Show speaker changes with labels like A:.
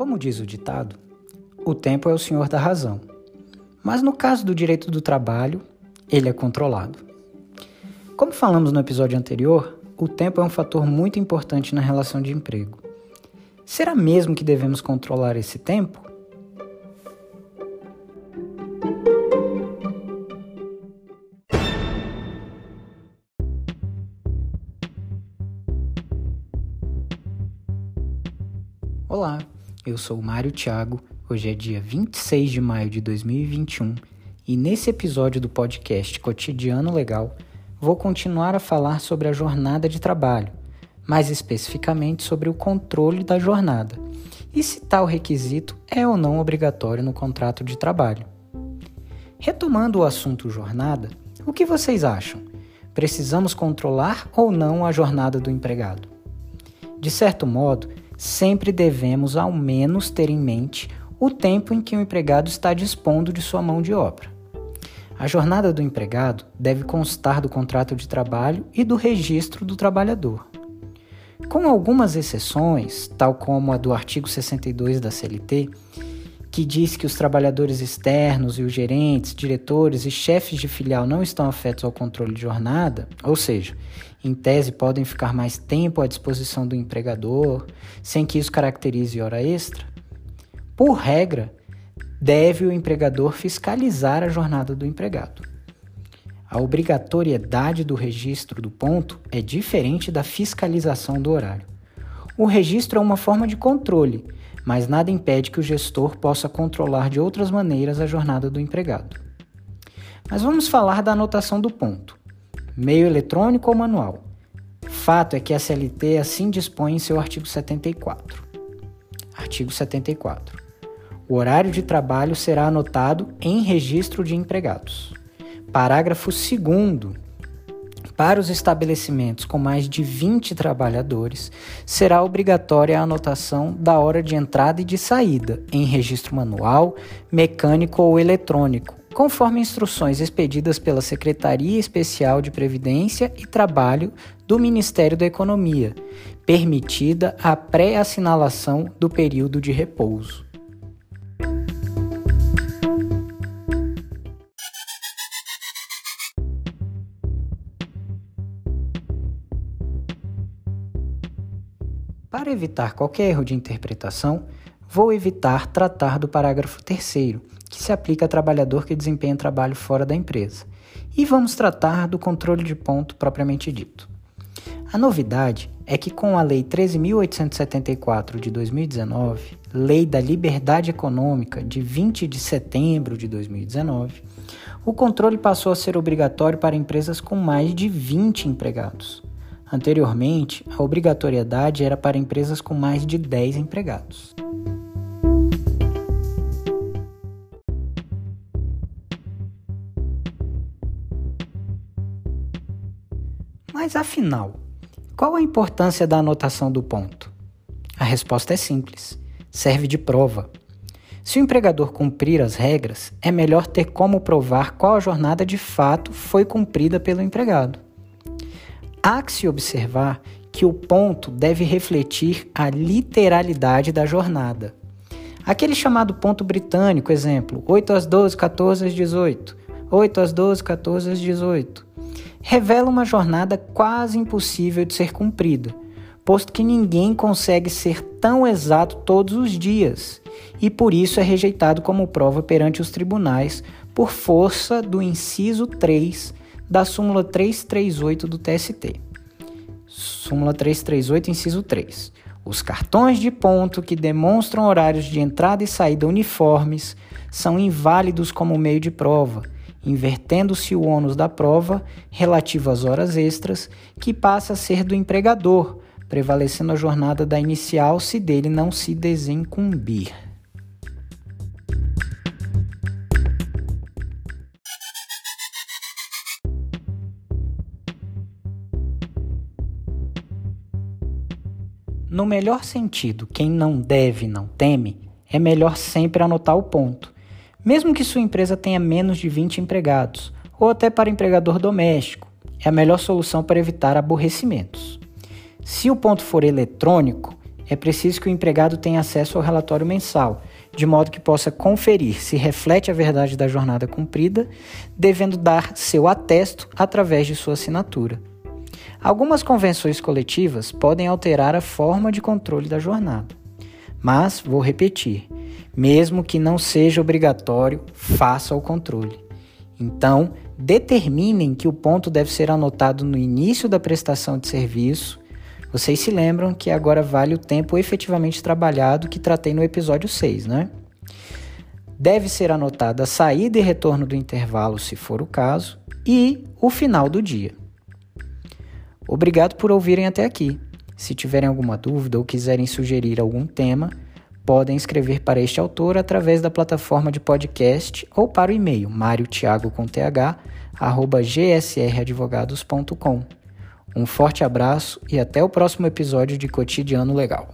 A: Como diz o ditado, o tempo é o senhor da razão. Mas no caso do direito do trabalho, ele é controlado. Como falamos no episódio anterior, o tempo é um fator muito importante na relação de emprego. Será mesmo que devemos controlar esse tempo? Olá, eu sou Mário Thiago. Hoje é dia 26 de maio de 2021 e nesse episódio do podcast Cotidiano Legal vou continuar a falar sobre a jornada de trabalho, mais especificamente sobre o controle da jornada e se tal requisito é ou não obrigatório no contrato de trabalho. Retomando o assunto jornada, o que vocês acham? Precisamos controlar ou não a jornada do empregado? De certo modo, sempre devemos ao menos ter em mente o tempo em que o empregado está dispondo de sua mão de obra. A jornada do empregado deve constar do contrato de trabalho e do registro do trabalhador. Com algumas exceções, tal como a do artigo 62 da CLT, que diz que os trabalhadores externos e os gerentes, diretores e chefes de filial não estão afetos ao controle de jornada, ou seja, em tese podem ficar mais tempo à disposição do empregador, sem que isso caracterize hora extra, por regra, deve o empregador fiscalizar a jornada do empregado. A obrigatoriedade do registro do ponto é diferente da fiscalização do horário. O registro é uma forma de controle, mas nada impede que o gestor possa controlar de outras maneiras a jornada do empregado. Mas vamos falar da anotação do ponto: meio eletrônico ou manual. Fato é que a CLT assim dispõe em seu artigo 74. Artigo 74. O horário de trabalho será anotado em registro de empregados. Parágrafo 2. Para os estabelecimentos com mais de 20 trabalhadores, será obrigatória a anotação da hora de entrada e de saída em registro manual, mecânico ou eletrônico, conforme instruções expedidas pela Secretaria Especial de Previdência e Trabalho do Ministério da Economia, permitida a pré-assinalação do período de repouso. Para evitar qualquer erro de interpretação, vou evitar tratar do parágrafo 3, que se aplica a trabalhador que desempenha trabalho fora da empresa, e vamos tratar do controle de ponto propriamente dito. A novidade é que, com a Lei 13.874 de 2019, Lei da Liberdade Econômica de 20 de setembro de 2019, o controle passou a ser obrigatório para empresas com mais de 20 empregados. Anteriormente, a obrigatoriedade era para empresas com mais de 10 empregados. Mas afinal, qual a importância da anotação do ponto? A resposta é simples: serve de prova. Se o empregador cumprir as regras, é melhor ter como provar qual a jornada de fato foi cumprida pelo empregado. Há que se observar que o ponto deve refletir a literalidade da jornada. Aquele chamado ponto britânico, exemplo, 8 às 12, 14 às 18, 8 às 12, 14 às 18, revela uma jornada quase impossível de ser cumprida, posto que ninguém consegue ser tão exato todos os dias, e por isso é rejeitado como prova perante os tribunais por força do inciso 3 da súmula 338 do TST. Súmula 338, inciso 3. Os cartões de ponto que demonstram horários de entrada e saída uniformes são inválidos como meio de prova, invertendo-se o ônus da prova relativo às horas extras, que passa a ser do empregador, prevalecendo a jornada da inicial se dele não se desincumbir. No melhor sentido, quem não deve, não teme, é melhor sempre anotar o ponto, mesmo que sua empresa tenha menos de 20 empregados, ou até para empregador doméstico. É a melhor solução para evitar aborrecimentos. Se o ponto for eletrônico, é preciso que o empregado tenha acesso ao relatório mensal, de modo que possa conferir se reflete a verdade da jornada cumprida, devendo dar seu atesto através de sua assinatura. Algumas convenções coletivas podem alterar a forma de controle da jornada. Mas, vou repetir, mesmo que não seja obrigatório, faça o controle. Então, determinem que o ponto deve ser anotado no início da prestação de serviço. Vocês se lembram que agora vale o tempo efetivamente trabalhado que tratei no episódio 6, né? Deve ser anotada a saída e retorno do intervalo, se for o caso, e o final do dia. Obrigado por ouvirem até aqui. Se tiverem alguma dúvida ou quiserem sugerir algum tema, podem escrever para este autor através da plataforma de podcast ou para o e-mail mariotiago.th@gsradvogados.com. Um forte abraço e até o próximo episódio de Cotidiano Legal.